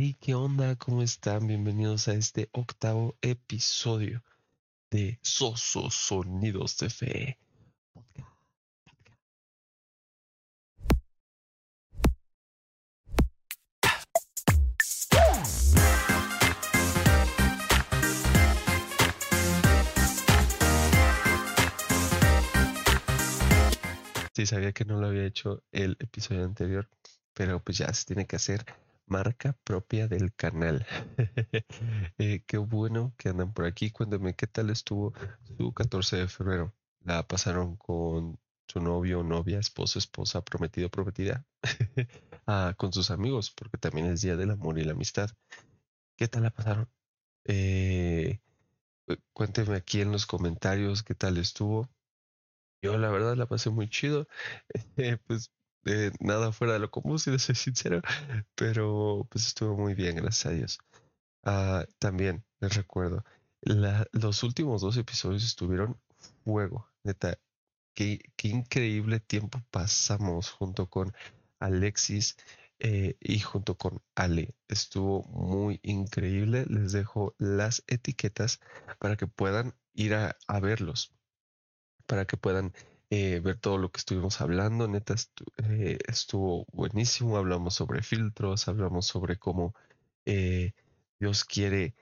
Hey, ¿qué onda? ¿Cómo están? Bienvenidos a este octavo episodio de Sosos Sonidos de Fe. Sí, sabía que no lo había hecho el episodio anterior, pero pues ya se tiene que hacer marca propia del canal. Eh, qué bueno que andan por aquí. Cuéntame qué tal estuvo su 14 de febrero. ¿La pasaron con su novio, novia, esposo, esposa, prometido, prometida? ah, con sus amigos, porque también es Día del Amor y la Amistad. ¿Qué tal la pasaron? Eh, cuénteme aquí en los comentarios qué tal estuvo. Yo la verdad la pasé muy chido. pues nada fuera de lo común, si les soy sincero, pero pues estuvo muy bien, gracias a Dios. Ah, también les recuerdo, los últimos dos episodios estuvieron fuego, neta. Qué, qué increíble tiempo pasamos junto con Alexis eh, y junto con Ale. Estuvo muy increíble. Les dejo las etiquetas para que puedan ir a verlos, para que puedan eh, ver todo lo que estuvimos hablando. Neta, eh, estuvo buenísimo. Hablamos sobre filtros, hablamos sobre cómo eh, Dios quiere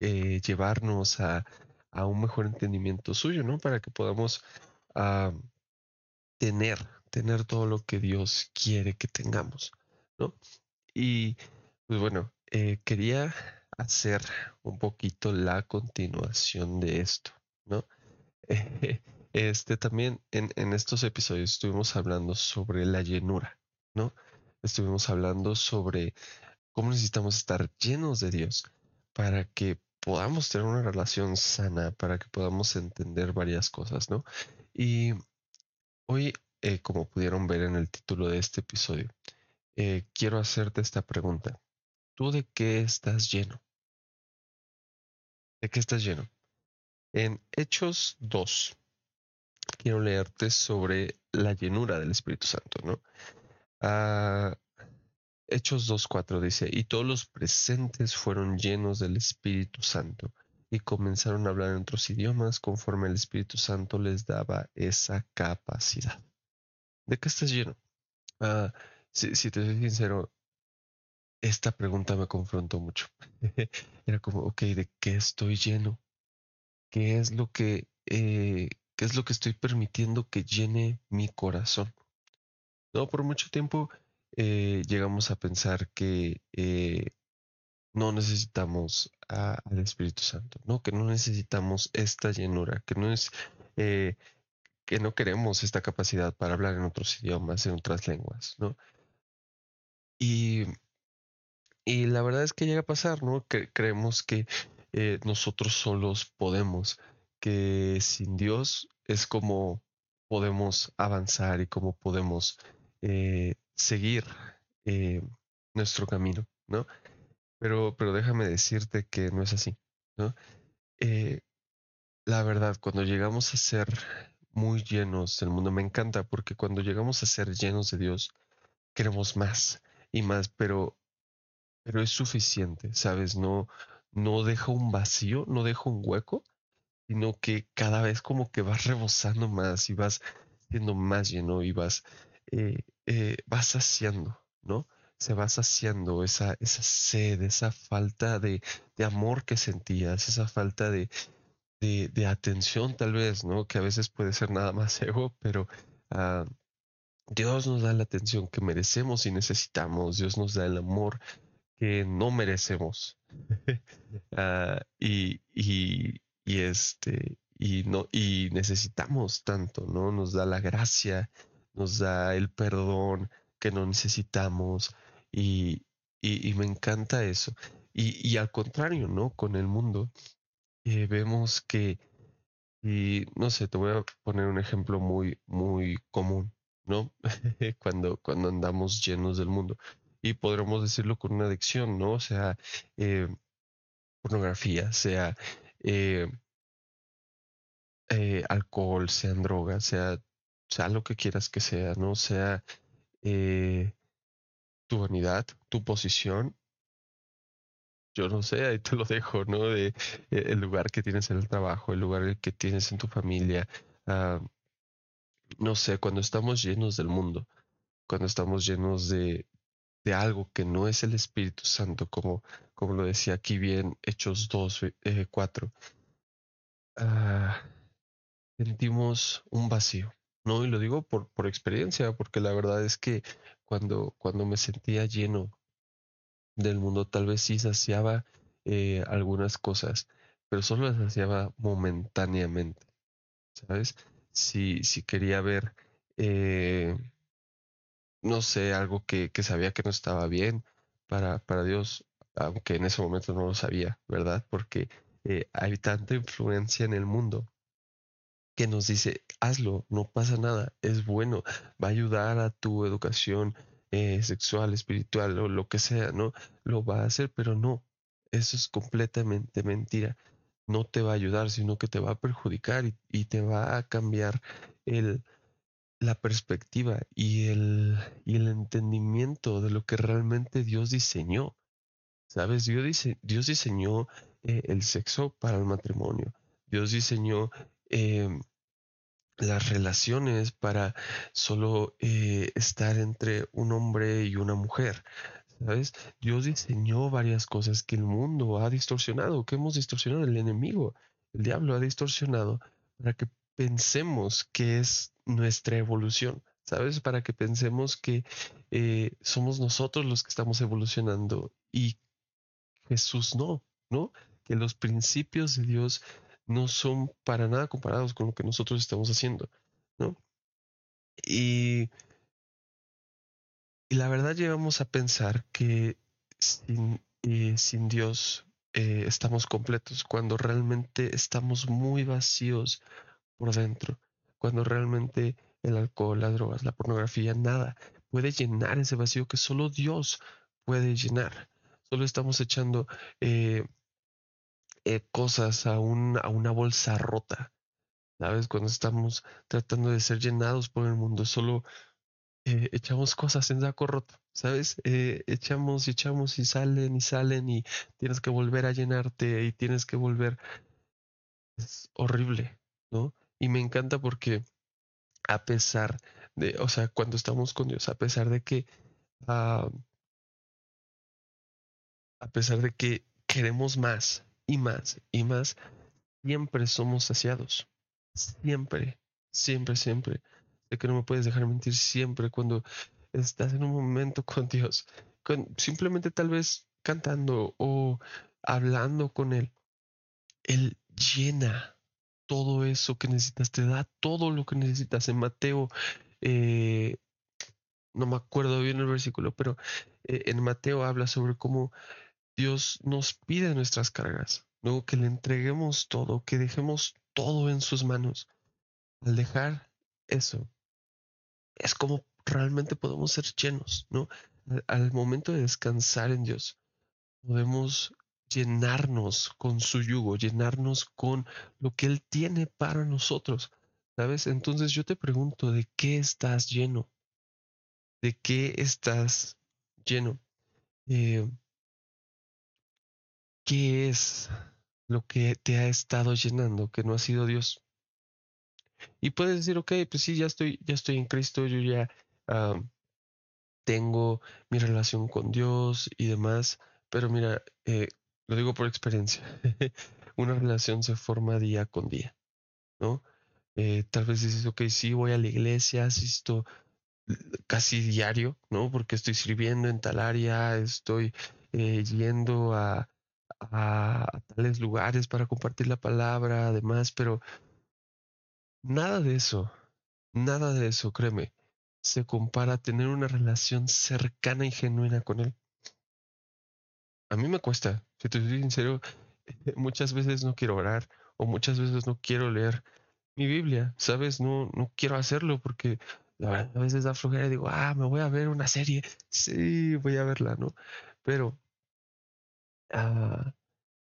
llevarnos a, un mejor entendimiento suyo, ¿no? Para que podamos ah, tener, tener todo lo que Dios quiere que tengamos, ¿no? Y pues bueno, quería hacer un poquito la continuación de esto, ¿no? Este también en, estos episodios estuvimos hablando sobre la llenura, ¿no? Estuvimos hablando sobre cómo necesitamos estar llenos de Dios para que podamos tener una relación sana, para que podamos entender varias cosas, ¿no? Y hoy, eh, como pudieron ver en el título de este episodio, eh, quiero hacerte esta pregunta. ¿Tú de qué estás lleno? ¿De qué estás lleno? En Hechos 2, quiero leerte sobre la llenura del Espíritu Santo, ¿no? Ah, Hechos 2.4 dice, y todos los presentes fueron llenos del Espíritu Santo y comenzaron a hablar en otros idiomas conforme el Espíritu Santo les daba esa capacidad. ¿De qué estás lleno? Ah, si, te soy sincero, esta pregunta me confrontó mucho. Era como, ok, ¿de qué estoy lleno? ¿Qué es lo que eh, ¿Qué es lo que estoy permitiendo que llene mi corazón? No, por mucho tiempo eh, llegamos a pensar que eh, no necesitamos al Espíritu Santo, ¿no? Que no necesitamos esta llenura, que no es eh, que no queremos esta capacidad para hablar en otros idiomas, en otras lenguas, ¿no? Y, y la verdad es que llega a pasar, ¿no? Que creemos que nosotros solos podemos que sin Dios es como podemos avanzar y cómo podemos eh, seguir eh, nuestro camino, ¿no? Pero, pero déjame decirte que no es así, ¿no? Eh, la verdad, cuando llegamos a ser muy llenos del mundo, me encanta porque cuando llegamos a ser llenos de Dios, queremos más y más, pero, pero es suficiente, ¿sabes? No, no deja un vacío, no deja un hueco sino que cada vez como que vas rebosando más y vas siendo más lleno y vas, eh, eh, vas saciando, ¿no? Se va saciando esa, esa sed, esa falta de, amor que sentías, esa falta de, de, atención tal vez, ¿no? Que a veces puede ser nada más ego, pero ah, Dios nos da la atención que merecemos y necesitamos, Dios nos da el amor que no merecemos. Ah, y, y este y no y necesitamos tanto, ¿no? Nos da la gracia, nos da el perdón que no necesitamos y, y, me encanta eso. Y, y, al contrario, ¿no? Con el mundo eh, vemos que y no sé, te voy a poner un ejemplo muy muy común, ¿no? cuando cuando andamos llenos del mundo y podremos decirlo con una adicción, ¿no? O sea, eh, pornografía, sea eh, eh, alcohol, sean drogas, sea, sea lo que quieras que sea, ¿no? Sea, eh, tu vanidad, tu posición. Yo no sé, ahí te lo dejo, ¿no? De el lugar que tienes en el trabajo, el lugar que tienes en tu familia. Ah, no sé, cuando estamos llenos del mundo, cuando estamos llenos de, de algo que no es el Espíritu Santo, como, como lo decía aquí bien Hechos 2, 4, eh, ah, sentimos un vacío. No, y lo digo por, por experiencia, porque la verdad es que cuando, cuando me sentía lleno del mundo, tal vez sí saciaba eh, algunas cosas, pero solo las saciaba momentáneamente, ¿sabes? Si, si quería ver, eh, no sé, algo que, que, sabía que no estaba bien para, para Dios, aunque en ese momento no lo sabía, ¿verdad? Porque eh, hay tanta influencia en el mundo que nos dice, hazlo, no pasa nada, es bueno, va a ayudar a tu educación eh, sexual, espiritual o lo que sea, ¿no? Lo va a hacer, pero no, eso es completamente mentira. No te va a ayudar, sino que te va a perjudicar y, te va a cambiar el, la perspectiva y el, y el entendimiento de lo que realmente Dios diseñó. ¿Sabes? Dios, Dios diseñó eh, el sexo para el matrimonio. Dios diseñó em, las relaciones para solo eh, estar entre un hombre y una mujer. ¿Sabes? Dios diseñó varias cosas que el mundo ha distorsionado, que hemos distorsionado, el enemigo, el diablo ha distorsionado para que pensemos que es nuestra evolución, ¿sabes? Para que pensemos que eh, somos nosotros los que estamos evolucionando y Jesús no, ¿no? Que los principios de Dios no son para nada comparados con lo que nosotros estamos haciendo, ¿no? Y, y la verdad llegamos a pensar que sin, eh, sin Dios eh, estamos completos, cuando realmente estamos muy vacíos por dentro, cuando realmente el alcohol, las drogas, la pornografía, nada puede llenar ese vacío que solo Dios puede llenar. Solo estamos echando eh, eh, cosas a, un, a una bolsa rota. ¿Sabes? Cuando estamos tratando de ser llenados por el mundo, solo eh, echamos cosas en saco roto, ¿sabes? Eh, echamos y echamos y salen y salen y tienes que volver a llenarte y tienes que volver. Es horrible, ¿no? Y me encanta porque a pesar de, o sea, cuando estamos con Dios, a pesar de que, ah, a pesar de que queremos más, y más y más, siempre somos saciados. Siempre, siempre, siempre. Sé que no me puedes dejar mentir siempre cuando estás en un momento con Dios, simplemente tal vez cantando o hablando con Él. Él llena todo eso que necesitas, te da todo lo que necesitas. En Mateo, eh, no me acuerdo bien el versículo, pero eh, en Mateo habla sobre cómo Dios nos pide nuestras cargas, ¿no? Que le entreguemos todo, que dejemos todo en sus manos. Al dejar eso, es como realmente podemos ser llenos, ¿no? Al, momento de descansar en Dios, podemos llenarnos con su yugo, llenarnos con lo que Él tiene para nosotros, ¿sabes? Entonces yo te pregunto, ¿de qué estás lleno? ¿De qué estás lleno? Eh, ¿Qué es lo que te ha estado llenando que no ha sido Dios? Y puedes decir, ok, pues sí, ya estoy, ya estoy en Cristo, yo ya tengo mi relación con Dios y demás, pero mira, eh, lo digo por experiencia, una relación se forma día con día, ¿no? Eh, tal vez dices, ok, sí, voy a la iglesia, asisto casi diario, ¿no? Porque estoy sirviendo en tal área, estoy eh, yendo a, a, tales lugares para compartir la palabra, además, pero nada de eso, nada de eso, créeme, se compara a tener una relación cercana y genuina con Él. A mí me cuesta, si te soy sincero, muchas veces no quiero orar o muchas veces no quiero leer mi Biblia, ¿sabes? No, no quiero hacerlo porque a veces da flojera y digo, ah, me voy a ver una serie, sí, voy a verla, ¿no? Pero Ah,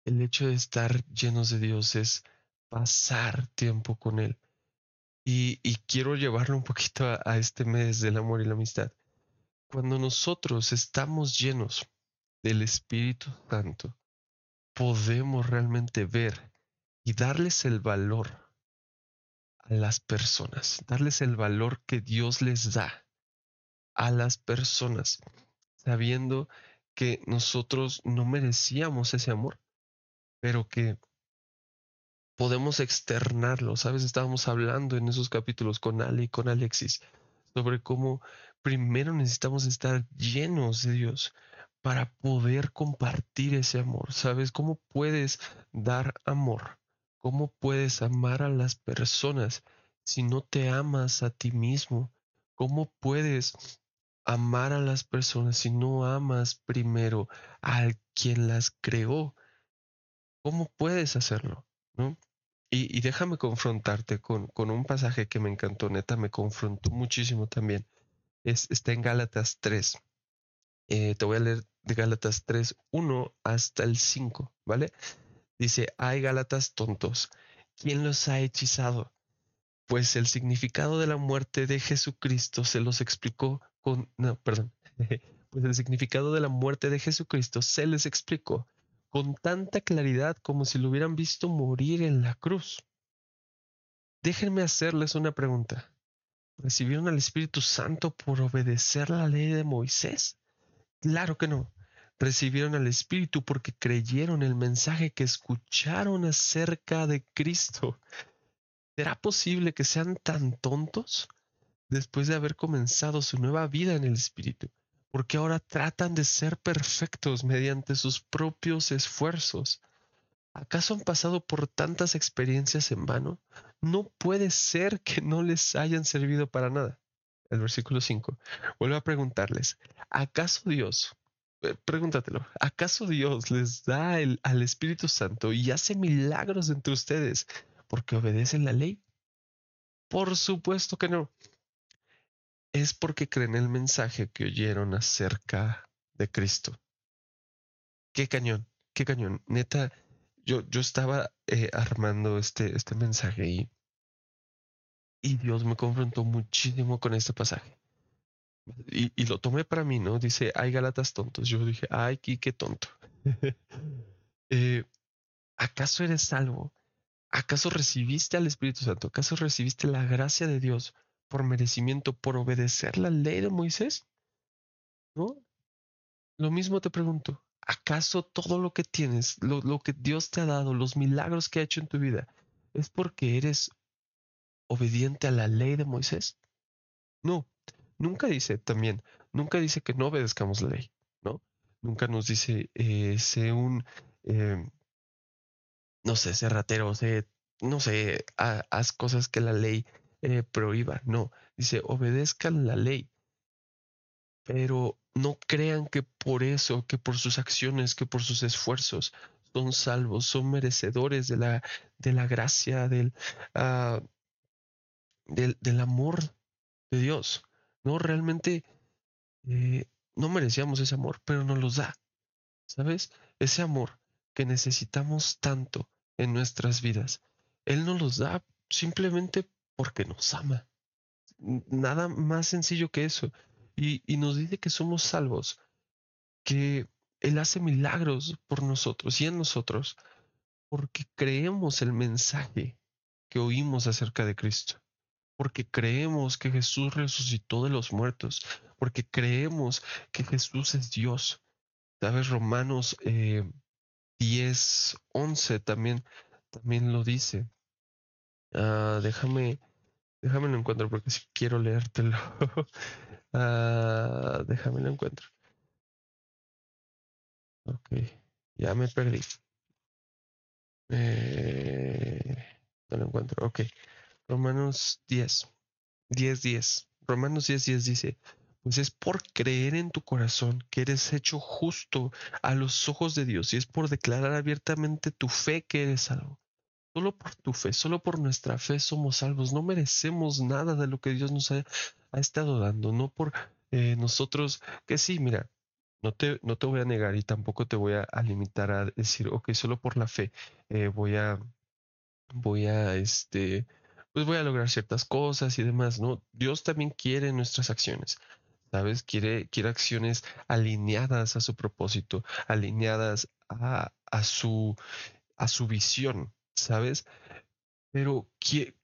el hecho de estar llenos de Dios es pasar tiempo con Él. Y, quiero llevarlo un poquito a, este mes del amor y la amistad. cuando nosotros estamos llenos del Espíritu Santo, podemos realmente ver y darles el valor a las personas, darles el valor que Dios les da a las personas, sabiendo que nosotros no merecíamos ese amor, pero que podemos externarlo. Sabes, estábamos hablando en esos capítulos con Ali y con Alexis sobre cómo primero necesitamos estar llenos de Dios para poder compartir ese amor. ¿Sabes cómo puedes dar amor? ¿Cómo puedes amar a las personas si no te amas a ti mismo? ¿Cómo puedes amar a las personas si no amas primero a quien las creó? ¿Cómo puedes hacerlo? ¿No? Y, déjame confrontarte con, con, un pasaje que me encantó, neta, me confrontó muchísimo también. Es, está en Gálatas 3. Eh, te voy a leer de Gálatas 3, 1 hasta el 5, ¿vale? Dice, hay Gálatas tontos. ¿Quién los ha hechizado? Pues el significado de la muerte de Jesucristo se los explicó con... No, perdón. Pues el significado de la muerte de Jesucristo se les explicó con tanta claridad como si lo hubieran visto morir en la cruz. Déjenme hacerles una pregunta. ¿Recibieron al Espíritu Santo por obedecer la ley de Moisés? Claro que no. Recibieron al Espíritu porque creyeron el mensaje que escucharon acerca de Cristo. ¿Será posible que sean tan tontos después de haber comenzado su nueva vida en el Espíritu? porque ahora tratan de ser perfectos mediante sus propios esfuerzos. ¿Acaso han pasado por tantas experiencias en vano? No puede ser que no les hayan servido para nada. El versículo 5. Vuelvo a preguntarles, ¿acaso Dios, eh, pregúntatelo, ¿acaso Dios les da el, al Espíritu Santo y hace milagros entre ustedes porque obedecen la ley? Por supuesto que no es porque creen el mensaje que oyeron acerca de Cristo. Qué cañón, qué cañón. Neta, yo, yo estaba eh, armando este, este mensaje y, y Dios me confrontó muchísimo con este pasaje. Y, y, lo tomé para mí, ¿no? Dice, hay Galatas tontos. Yo dije, ay, qué tonto. eh, ¿Acaso eres salvo? ¿Acaso recibiste al Espíritu Santo? ¿Acaso recibiste la gracia de Dios por merecimiento, por obedecer la ley de Moisés? ¿No? Lo mismo te pregunto, ¿acaso todo lo que tienes, lo, lo que Dios te ha dado, los milagros que ha hecho en tu vida, es porque eres obediente a la ley de Moisés? No, nunca dice también, nunca dice que no obedezcamos la ley, ¿no? Nunca nos dice, eh, sé un, eh, no sé, sé ratero, sé, no sé, haz cosas que la ley eh, prohíba, no, dice, obedezcan la ley, pero no crean que por eso, que por sus acciones, que por sus esfuerzos son salvos, son merecedores de la, de la gracia, del, ah, del, del, amor de Dios. No, realmente eh, no merecíamos ese amor, pero nos los da. ¿Sabes? Ese amor que necesitamos tanto en nuestras vidas. Él nos los da simplemente porque nos ama. Nada más sencillo que eso. Y, nos dice que somos salvos, que Él hace milagros por nosotros y en nosotros, porque creemos el mensaje que oímos acerca de Cristo, porque creemos que Jesús resucitó de los muertos, porque creemos que Jesús es Dios. ¿Sabes? Romanos 10, eh, 11 también, también lo dice. Ah, déjame Déjame lo encuentro porque si quiero leértelo. uh, déjame lo encuentro. Ok, ya me perdí. Eh, no lo encuentro. Ok, Romanos 10. 10, 10. Romanos 10, 10 dice, pues es por creer en tu corazón que eres hecho justo a los ojos de Dios y es por declarar abiertamente tu fe que eres salvo. Solo por tu fe, solo por nuestra fe somos salvos. No merecemos nada de lo que Dios nos ha, estado dando, no por eh, nosotros, que sí, mira, no te, no te voy a negar y tampoco te voy a, limitar a decir, ok, solo por la fe eh, voy a, voy a, este, pues voy a lograr ciertas cosas y demás, ¿no? Dios también quiere nuestras acciones. ¿sabes? Quiere, quiere acciones alineadas a su propósito, alineadas a, a, su, a su visión, ¿sabes? Pero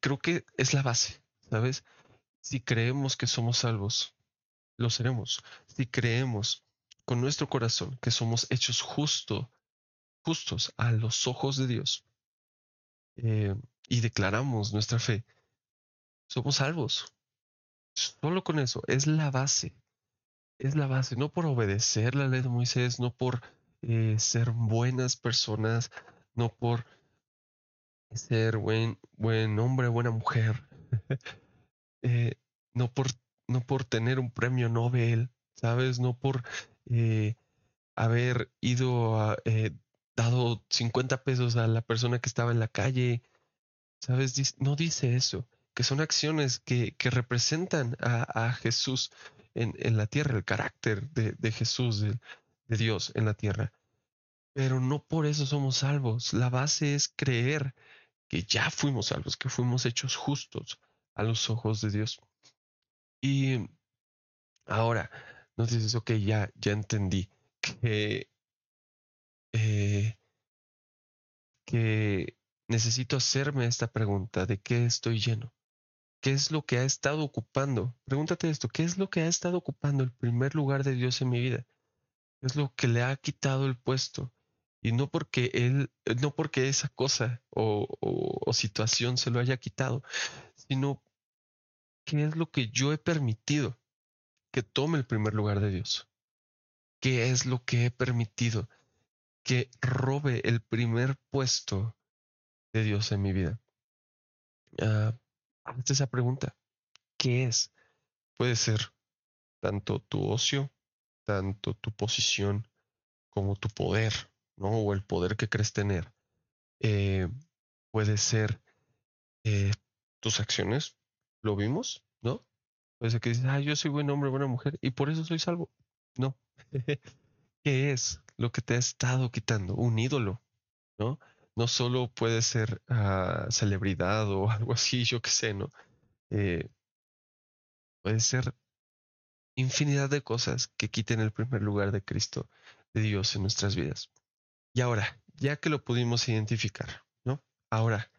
creo que es la base, ¿sabes? Si creemos que somos salvos, lo seremos. Si creemos con nuestro corazón que somos hechos justo, justos a los ojos de Dios eh, y declaramos nuestra fe, somos salvos. Solo con eso, es la base. Es la base, no por obedecer la ley de Moisés, no por eh, ser buenas personas, no por ser buen, buen hombre, buena mujer, eh, no, por, no por tener un premio Nobel, ¿sabes? No por eh, haber ido a, dado 50 pesos a la persona que estaba en la calle, ¿sabes? No dice eso que son acciones que, representan a, Jesús en, la tierra, el carácter de, Jesús, de, Dios en la tierra. Pero no por eso somos salvos. La base es creer que ya fuimos salvos, que fuimos hechos justos a los ojos de Dios. Y ahora nos dices, ok, ya, ya entendí que, eh, que necesito hacerme esta pregunta de qué estoy lleno. ¿Qué es lo que ha estado ocupando? Pregúntate esto, ¿qué es lo que ha estado ocupando el primer lugar de Dios en mi vida? ¿Qué es lo que le ha quitado el puesto? Y no porque él, no porque esa cosa o, o situación se lo haya quitado, sino qué es lo que yo he permitido que tome el primer lugar de Dios. ¿Qué es lo que he permitido que robe el primer puesto de Dios en mi vida? Ah, Hazte esa pregunta. ¿Qué es? Puede ser tanto tu ocio, tanto tu posición, como tu poder, ¿no? O el poder que crees tener. Eh, puede ser eh, tus acciones, lo vimos, ¿no? Puede ser que dices, ah, yo soy buen hombre, buena mujer, y por eso soy salvo. No. ¿Qué es lo que te ha estado quitando? Un ídolo, ¿no? No solo puede ser uh, celebridad o algo así, yo qué sé, ¿no? Eh, puede ser infinidad de cosas que quiten el primer lugar de Cristo, de Dios en nuestras vidas. Y ahora, ya que lo pudimos identificar, ¿no? Ahora,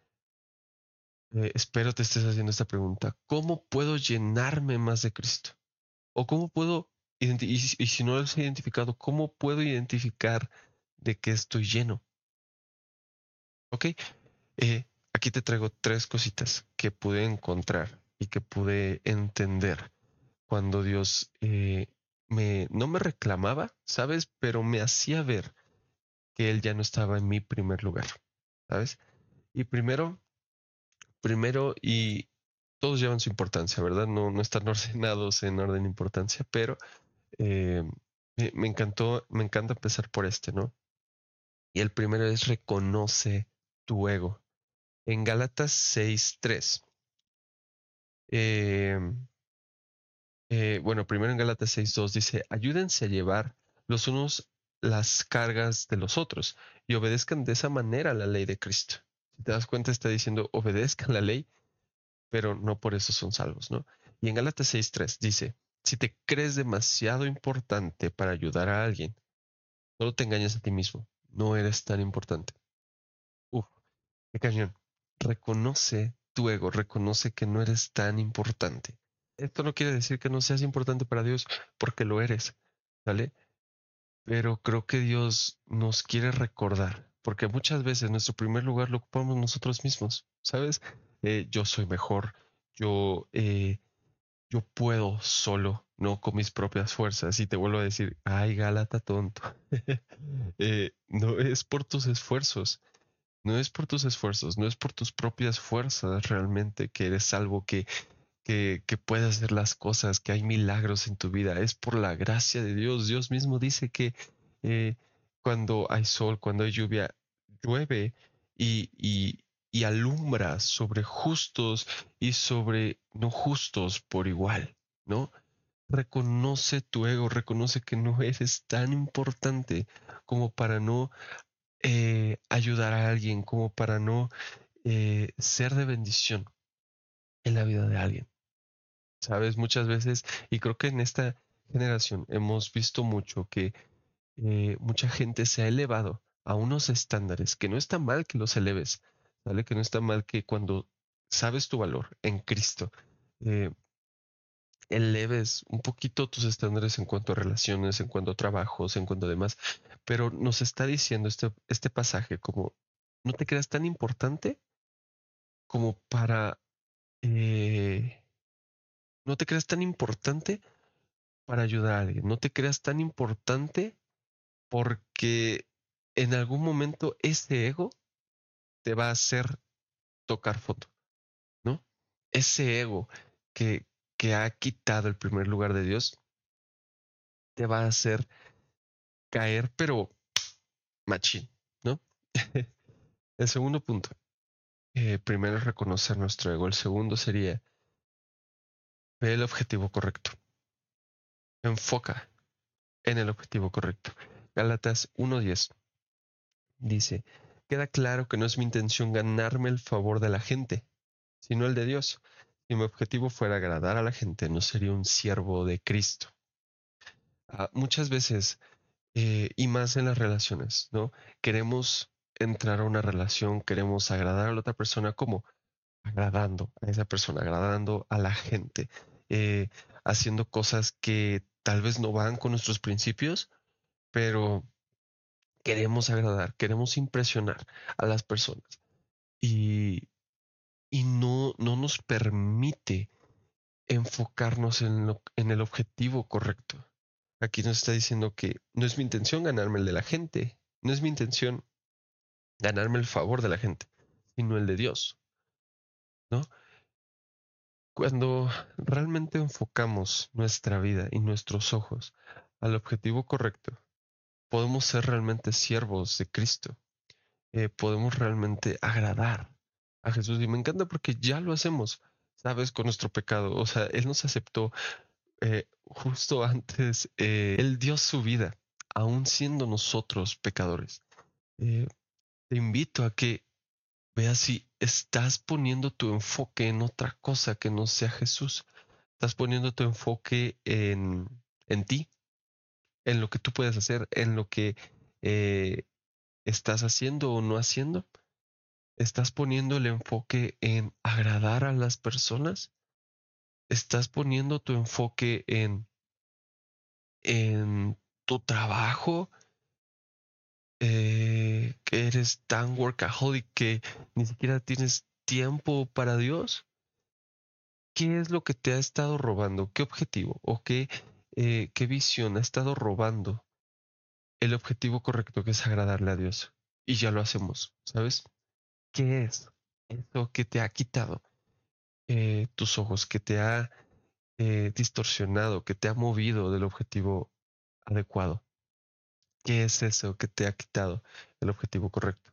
eh, espero te estés haciendo esta pregunta. ¿Cómo puedo llenarme más de Cristo? ¿O cómo puedo, y, y si no lo he identificado, cómo puedo identificar de qué estoy lleno? Ok, eh, aquí te traigo tres cositas que pude encontrar y que pude entender cuando Dios eh, me, no me reclamaba, ¿sabes? Pero me hacía ver que Él ya no estaba en mi primer lugar, ¿sabes? Y primero, primero, y todos llevan su importancia, ¿verdad? No, están ordenados en orden de importancia, pero eh, me encantó, me encanta empezar por este, ¿no? Y el primero es reconoce tu ego. En Gálatas 6.3. Eh, eh, bueno, primero en Gálatas 6.2 dice, ayúdense a llevar los unos las cargas de los otros y obedezcan de esa manera la ley de Cristo. Si te das cuenta, está diciendo, obedezcan la ley, pero no por eso son salvos, ¿no? Y en Gálatas 6.3 dice, si te crees demasiado importante para ayudar a alguien, solo te engañas a ti mismo, no eres tan importante. Cañón. Reconoce tu ego, reconoce que no eres tan importante. Esto no quiere decir que no seas importante para Dios, porque lo eres, ¿vale? Pero creo que Dios nos quiere recordar, porque muchas veces nuestro primer lugar lo ocupamos nosotros mismos, ¿sabes? Eh, yo soy mejor, yo, eh, yo puedo solo, no con mis propias fuerzas. Y te vuelvo a decir, ay, Gálata tonto. Eh, no es por tus esfuerzos, no es por tus esfuerzos, no es por tus propias fuerzas realmente que eres salvo, que, que, que puedes hacer las cosas, que hay milagros en tu vida. Es por la gracia de Dios. Dios mismo dice que eh, cuando hay sol, cuando hay lluvia, llueve y, y, y alumbra sobre justos y sobre no justos por igual, ¿no? Reconoce tu ego, reconoce que no eres tan importante como para no eh, ayudar a alguien, como para no eh, ser de bendición en la vida de alguien. Sabes, muchas veces, y creo que en esta, generación hemos visto mucho que eh, mucha gente se ha elevado a unos estándares que no está mal que los eleves, ¿vale? Que no está mal que cuando sabes tu valor en Cristo, eh, eleves un poquito tus estándares en cuanto a relaciones, en cuanto a trabajos, en cuanto a demás, pero nos está diciendo este, este pasaje como no te creas tan importante como para... Eh, no te creas tan importante para ayudar a alguien, no te creas tan importante porque en algún momento ese ego te va a hacer tocar foto, ¿no? Ese ego que, que ha quitado el primer lugar de Dios te va a hacer caer, pero machín, ¿no? el segundo punto, eh, primero es reconocer nuestro ego, el segundo sería ve el objetivo correcto, enfoca en el objetivo correcto. Gálatas 1.10 dice, queda claro que no es mi intención ganarme el favor de la gente, sino el de Dios. Si mi objetivo fuera agradar a la gente, no sería un siervo de Cristo. Ah, muchas veces, eh, y más en las relaciones, ¿no? Queremos entrar a una relación, queremos agradar a la otra persona como agradando a esa persona, agradando a la gente, eh, haciendo cosas que tal vez no van con nuestros principios, pero queremos agradar, queremos impresionar a las personas y, y no, no nos permite enfocarnos en, el objetivo correcto. Aquí nos está diciendo que no es mi intención ganarme el de la gente, no es mi intención ganarme el favor de la gente, sino el de Dios. ¿No? Cuando realmente enfocamos nuestra vida y nuestros ojos al objetivo correcto, podemos ser realmente siervos de Cristo. Eh, podemos realmente agradar a Jesús. Y me encanta porque ya lo hacemos, ¿sabes? Con nuestro pecado. O sea, Él nos aceptó eh, justo antes. Eh, él dio su vida, aún siendo nosotros pecadores. te invito a que veas si estás poniendo tu enfoque en otra cosa que no sea Jesús. Estás poniendo tu enfoque en, en ti, en lo que tú puedes hacer, en lo que eh, estás haciendo o no haciendo? ¿Estás poniendo el enfoque en agradar a las personas? ¿Estás poniendo tu enfoque en, en tu trabajo? Eh, que eres tan workaholic que ni siquiera tienes tiempo para Dios? ¿Qué es lo que te ha estado robando? ¿Qué objetivo o qué eh, qué visión ha estado robando el objetivo correcto que es agradarle a Dios. Y ya lo hacemos, ¿sabes? ¿Qué es eso que te ha quitado eh, tus ojos, que te ha eh, distorsionado, que te ha movido del objetivo adecuado? ¿Qué es eso que te ha quitado el objetivo correcto?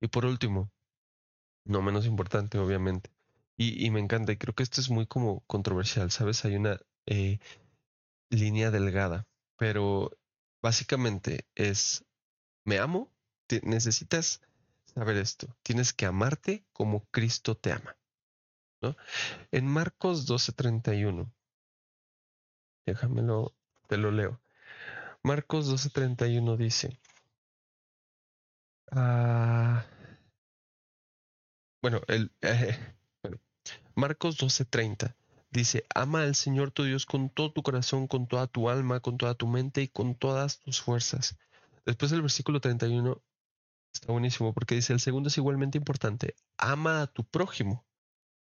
Y por último, no menos importante, obviamente, y, y me encanta, y creo que esto es muy como controversial, ¿sabes? Hay una línea delgada, pero básicamente es, me amo, necesitas saber esto, tienes que amarte como Cristo te ama. ¿no? En Marcos 12:31, déjamelo, te lo leo. Marcos 12:31 dice, ah, bueno, el, eh, bueno, Marcos 12:30 Dice, ama al Señor tu Dios con todo tu corazón, con toda tu alma, con toda tu mente y con todas tus fuerzas. Después del versículo 31 está buenísimo porque dice, el segundo es igualmente importante, ama a tu prójimo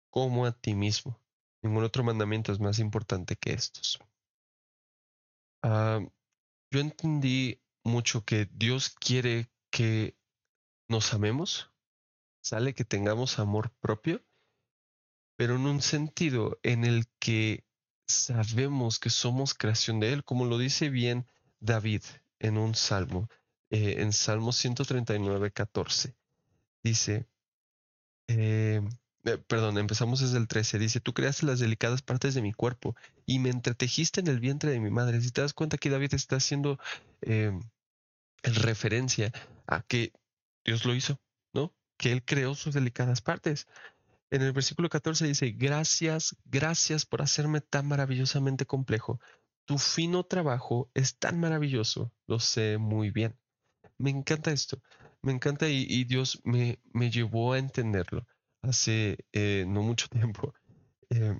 como a ti mismo. Ningún otro mandamiento es más importante que estos. Yo entendí mucho que Dios quiere que nos amemos, sale que tengamos amor propio pero en un sentido en el que sabemos que somos creación de Él, como lo dice bien David en un salmo, eh, en Salmo 139, 14. Dice, eh, eh, perdón, empezamos desde el 13, dice, tú creaste las delicadas partes de mi cuerpo y me entretejiste en el vientre de mi madre. Si te das cuenta que David está haciendo en referencia a que Dios lo hizo, ¿no? Que Él creó sus delicadas partes. En el versículo 14 dice, gracias, gracias por hacerme tan maravillosamente complejo. tu fino trabajo es tan maravilloso, lo sé muy bien. Me encanta esto, me encanta y, Dios me, me, llevó a entenderlo hace eh, no mucho tiempo. Eh,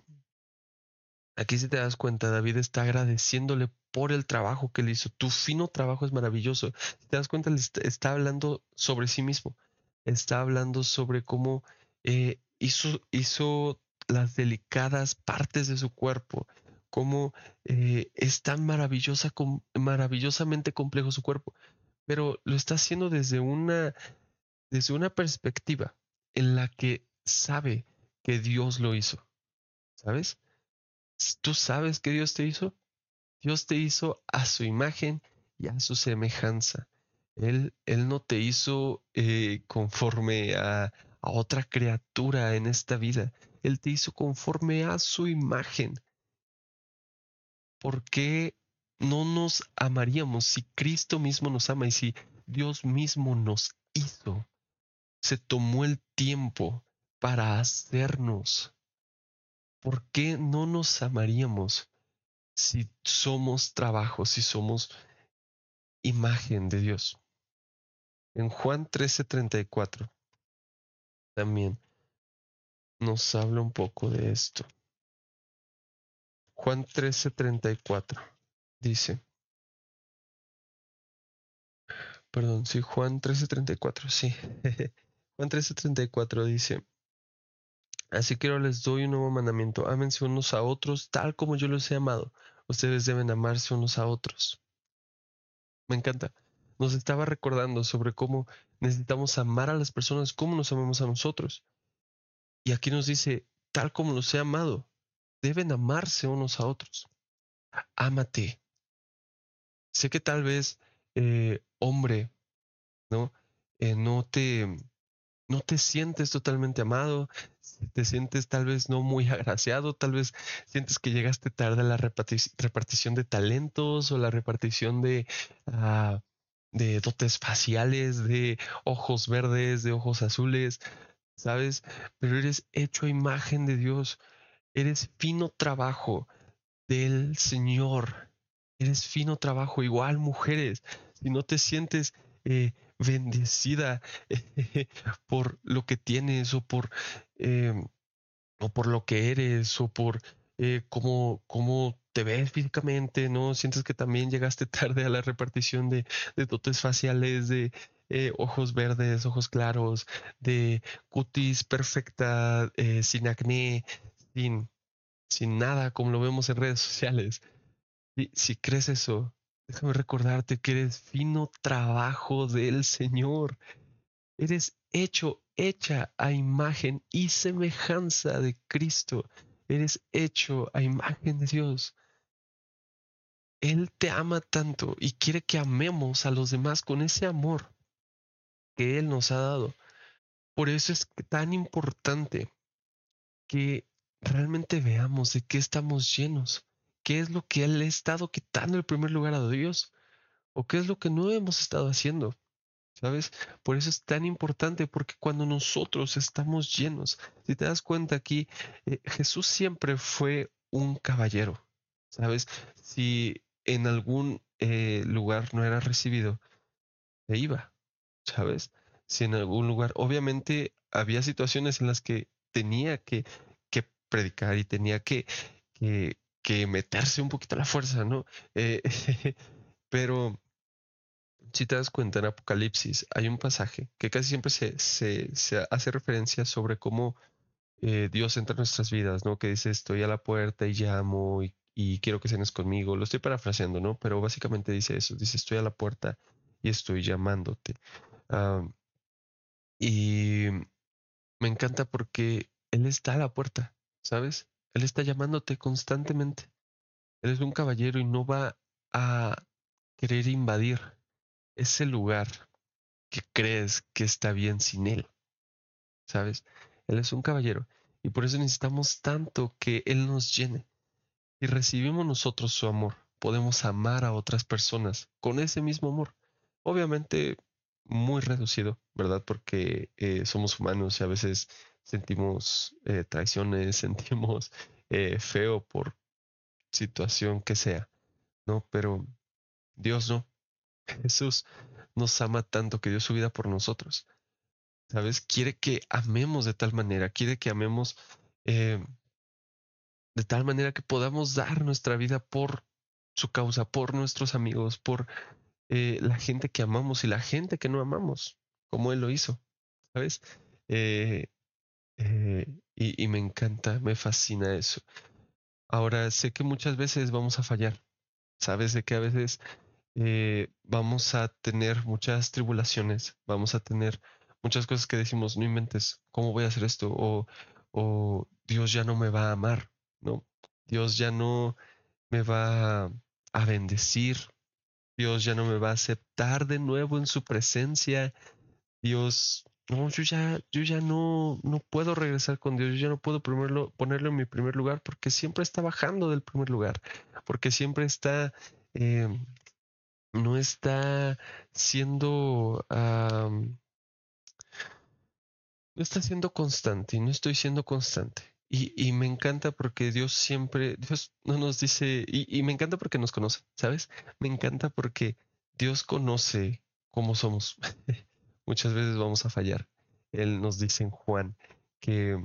aquí si te das cuenta, David está agradeciéndole por el trabajo que le hizo. Tu fino trabajo es maravilloso. Si te das cuenta, le está, hablando sobre sí mismo. Está hablando sobre cómo eh, hizo, hizo las delicadas partes de su cuerpo, cómo es tan maravillosa, maravillosamente complejo su cuerpo, pero lo está haciendo desde una, desde una perspectiva en la que sabe que Dios lo hizo. ¿Sabes? ¿Tú sabes que Dios te hizo? Dios te hizo a su imagen y a su semejanza. Él, él no te hizo eh, conforme a, a otra criatura en esta vida. Él te hizo conforme a su imagen. ¿Por qué no nos amaríamos si Cristo mismo nos ama y si Dios mismo nos hizo? Se tomó el tiempo para hacernos. ¿Por qué no nos amaríamos si somos trabajo, si somos imagen de Dios? En Juan 13:34 también nos habla un poco de esto. Juan 13:34 dice, perdón, sí, Juan 13:34, sí. Juan 13:34 dice, así que ahora les doy un nuevo mandamiento, ámense unos a otros tal como yo los he amado. Ustedes deben amarse unos a otros. Me encanta. Nos estaba recordando sobre cómo necesitamos amar a las personas como nos amamos a nosotros. Y aquí nos dice, tal como los he amado, deben amarse unos a otros. Ámate. Sé que tal vez, eh, hombre, ¿no? Eh, no te no te sientes totalmente amado, te sientes tal vez no muy agraciado, tal vez sientes que llegaste tarde a la repartición de talentos o la repartición de, ah, de dotes faciales, de ojos verdes, de ojos azules, ¿sabes? Pero eres hecho a imagen de Dios, eres fino trabajo del Señor, eres fino trabajo, igual mujeres, si no te sientes eh, bendecida por lo que tienes o por, em, o por lo que eres o por eh, cómo, cómo, te ves físicamente, ¿no? Sientes que también llegaste tarde a la repartición de, de dotes faciales, de eh, ojos verdes, ojos claros, de cutis perfecta, sin acné, sin, sin nada, como lo vemos en redes sociales. Y si crees eso, déjame recordarte que eres fino trabajo del Señor. Eres hecho, hecha a imagen y semejanza de Cristo. Eres hecho a imagen de Dios. Él te ama tanto y quiere que amemos a los demás con ese amor que Él nos ha dado. Por eso es tan importante que realmente veamos de qué estamos llenos, qué es lo que Él ha estado quitando el primer lugar a Dios o qué es lo que no hemos estado haciendo. ¿Sabes? Por eso es tan importante, porque cuando nosotros estamos llenos, si te das cuenta aquí, eh, Jesús siempre fue un caballero, ¿sabes? Si en algún eh, lugar no era recibido, se iba, ¿sabes? Si en algún lugar, obviamente había situaciones en las que tenía que, que predicar y tenía que, que, que, meterse un poquito a la fuerza, ¿no? Eh, pero si te das cuenta en Apocalipsis, hay un pasaje que casi siempre se, se, hace referencia sobre cómo eh, Dios entra en nuestras vidas, ¿no? Que dice, estoy a la puerta y llamo y, y quiero que cenes conmigo. Lo estoy parafraseando, ¿no? Pero básicamente dice eso, dice, estoy a la puerta y estoy llamándote. y me encanta porque Él está a la puerta, ¿sabes? Él está llamándote constantemente. Él es un caballero y no va a querer invadir ese lugar que crees que está bien sin Él. ¿Sabes? Él es un caballero y por eso necesitamos tanto que Él nos llene. Y recibimos nosotros su amor, podemos amar a otras personas con ese mismo amor. Obviamente muy reducido, ¿verdad? Porque eh, somos humanos y a veces sentimos eh, traiciones, sentimos eh, feo por situación que sea. ¿no? Pero Dios no. Jesús nos ama tanto que dio su vida por nosotros. ¿Sabes? Quiere que amemos de tal manera, quiere que amemos eh, de tal manera que podamos dar nuestra vida por su causa, por nuestros amigos, por la gente que amamos y la gente que no amamos, como Él lo hizo, ¿sabes? Eh, y, y me encanta, me fascina eso. Ahora, sé que muchas veces vamos a fallar, sabes de que a veces vamos a tener muchas tribulaciones, vamos a tener muchas cosas que decimos, no inventes, ¿cómo voy a hacer esto? O, o Dios ya no me va a amar, ¿no? Dios ya no me va a bendecir, Dios ya no me va a aceptar de nuevo en su presencia, Dios, no, yo ya, yo ya no, no puedo regresar con Dios, yo ya no puedo ponerlo, ponerlo en mi primer lugar porque siempre está bajando del primer lugar, porque siempre está, eh, no está siendo no está siendo constante y no estoy siendo constante. Y, me encanta porque Dios siempre, Dios no nos dice, y, me encanta porque nos conoce, ¿sabes? Me encanta porque Dios conoce cómo somos. Muchas veces vamos a fallar. Él nos dice en Juan que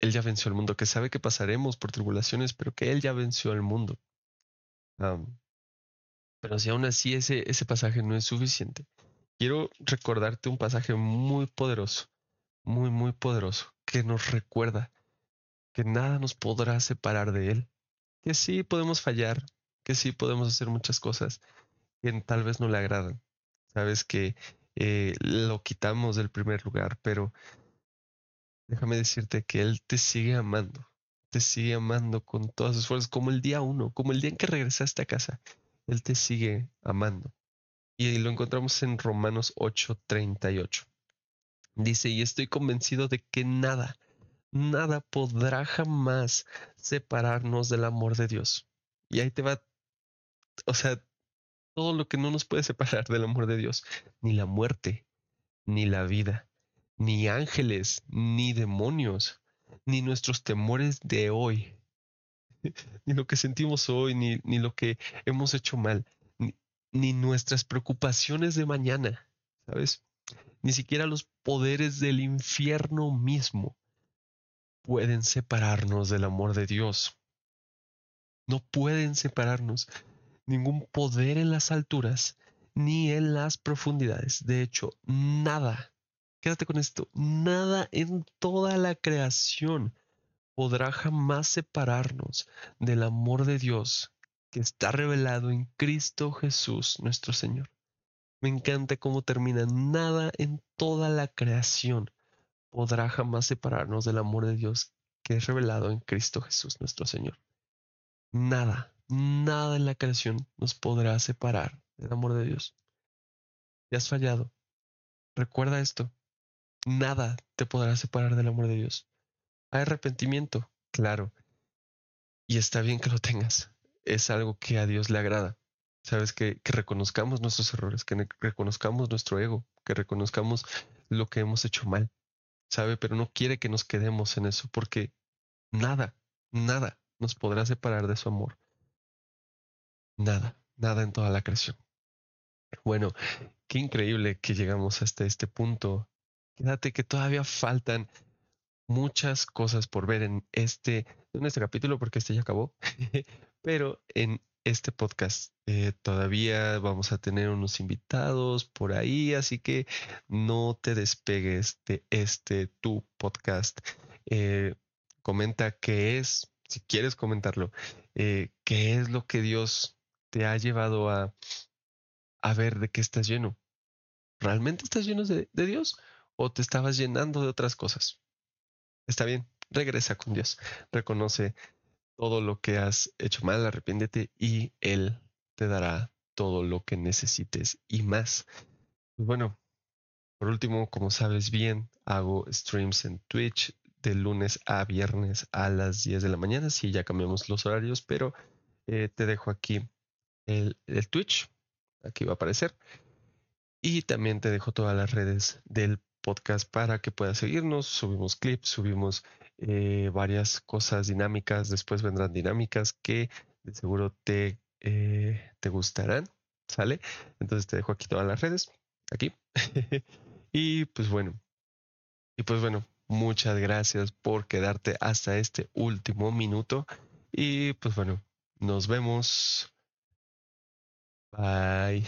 Él ya venció al mundo, que sabe que pasaremos por tribulaciones, pero que Él ya venció al mundo. pero si aún así ese, ese pasaje no es suficiente, quiero recordarte un pasaje muy poderoso muy, muy poderoso que nos recuerda que nada nos podrá separar de Él, que sí podemos fallar, que sí podemos hacer muchas cosas que tal vez no le agradan. Sabes que eh, lo quitamos del primer lugar, pero déjame decirte que Él te sigue amando, te sigue amando con todas sus fuerzas, como el día uno, como el día en que regresaste a casa. Él te sigue amando. Y lo encontramos en Romanos 8:38. Dice, y estoy convencido de que nada, nada podrá jamás separarnos del amor de Dios. Y ahí te va, o sea, todo lo que no nos puede separar del amor de Dios, ni la muerte, ni la vida, ni ángeles, ni demonios, ni nuestros temores de hoy, ni lo que sentimos hoy, ni, ni lo que hemos hecho mal, ni, ni nuestras preocupaciones de mañana, ¿sabes? Ni siquiera los poderes del infierno mismo pueden separarnos del amor de Dios. No pueden separarnos ningún poder en las alturas ni en las profundidades. De hecho, nada, quédate con esto, nada en toda la creación podrá jamás separarnos del amor de Dios que está revelado en Cristo Jesús nuestro Señor. Me encanta cómo termina. Nada en toda la creación podrá jamás separarnos del amor de Dios que es revelado en Cristo Jesús nuestro Señor. Nada, nada en la creación nos podrá separar del amor de Dios. Te has fallado. Recuerda esto. Nada te podrá separar del amor de Dios. Hay arrepentimiento, claro. Y está bien que lo tengas. Es algo que a Dios le agrada. Sabes, que, reconozcamos nuestros errores, que reconozcamos nuestro ego, que reconozcamos lo que hemos hecho mal, ¿sabe? Pero no quiere que nos quedemos en eso porque nada, nada nos podrá separar de su amor. Nada, nada en toda la creación. Bueno, qué increíble que llegamos hasta este punto. Quédate que todavía faltan muchas cosas por ver en este, en este capítulo, porque este ya acabó, pero en este podcast. Eh, todavía vamos a tener unos invitados por ahí, así que no te despegues de este tu podcast. Eh, comenta qué es, si quieres comentarlo, eh, qué es lo que Dios te ha llevado a, a ver de qué estás lleno. ¿Realmente estás lleno de, de Dios o te estabas llenando de otras cosas? Está bien, regresa con Dios, reconoce todo lo que has hecho mal, arrepiéntete y Él te dará todo lo que necesites y más. Pues bueno, por último, como sabes bien, hago streams en Twitch de lunes a viernes a las 10 de la mañana. Si ya cambiamos los horarios, pero eh, te dejo aquí el, Twitch, aquí va a aparecer. Y también te dejo todas las redes del podcast para que puedas seguirnos. Subimos clips, subimos eh, varias cosas dinámicas. Después vendrán dinámicas que de seguro te, eh, te gustarán. ¿Sale? Entonces te dejo aquí todas las redes. Aquí. y pues bueno. Y pues bueno, muchas gracias por quedarte hasta este último minuto. Y pues bueno, nos vemos. 拜。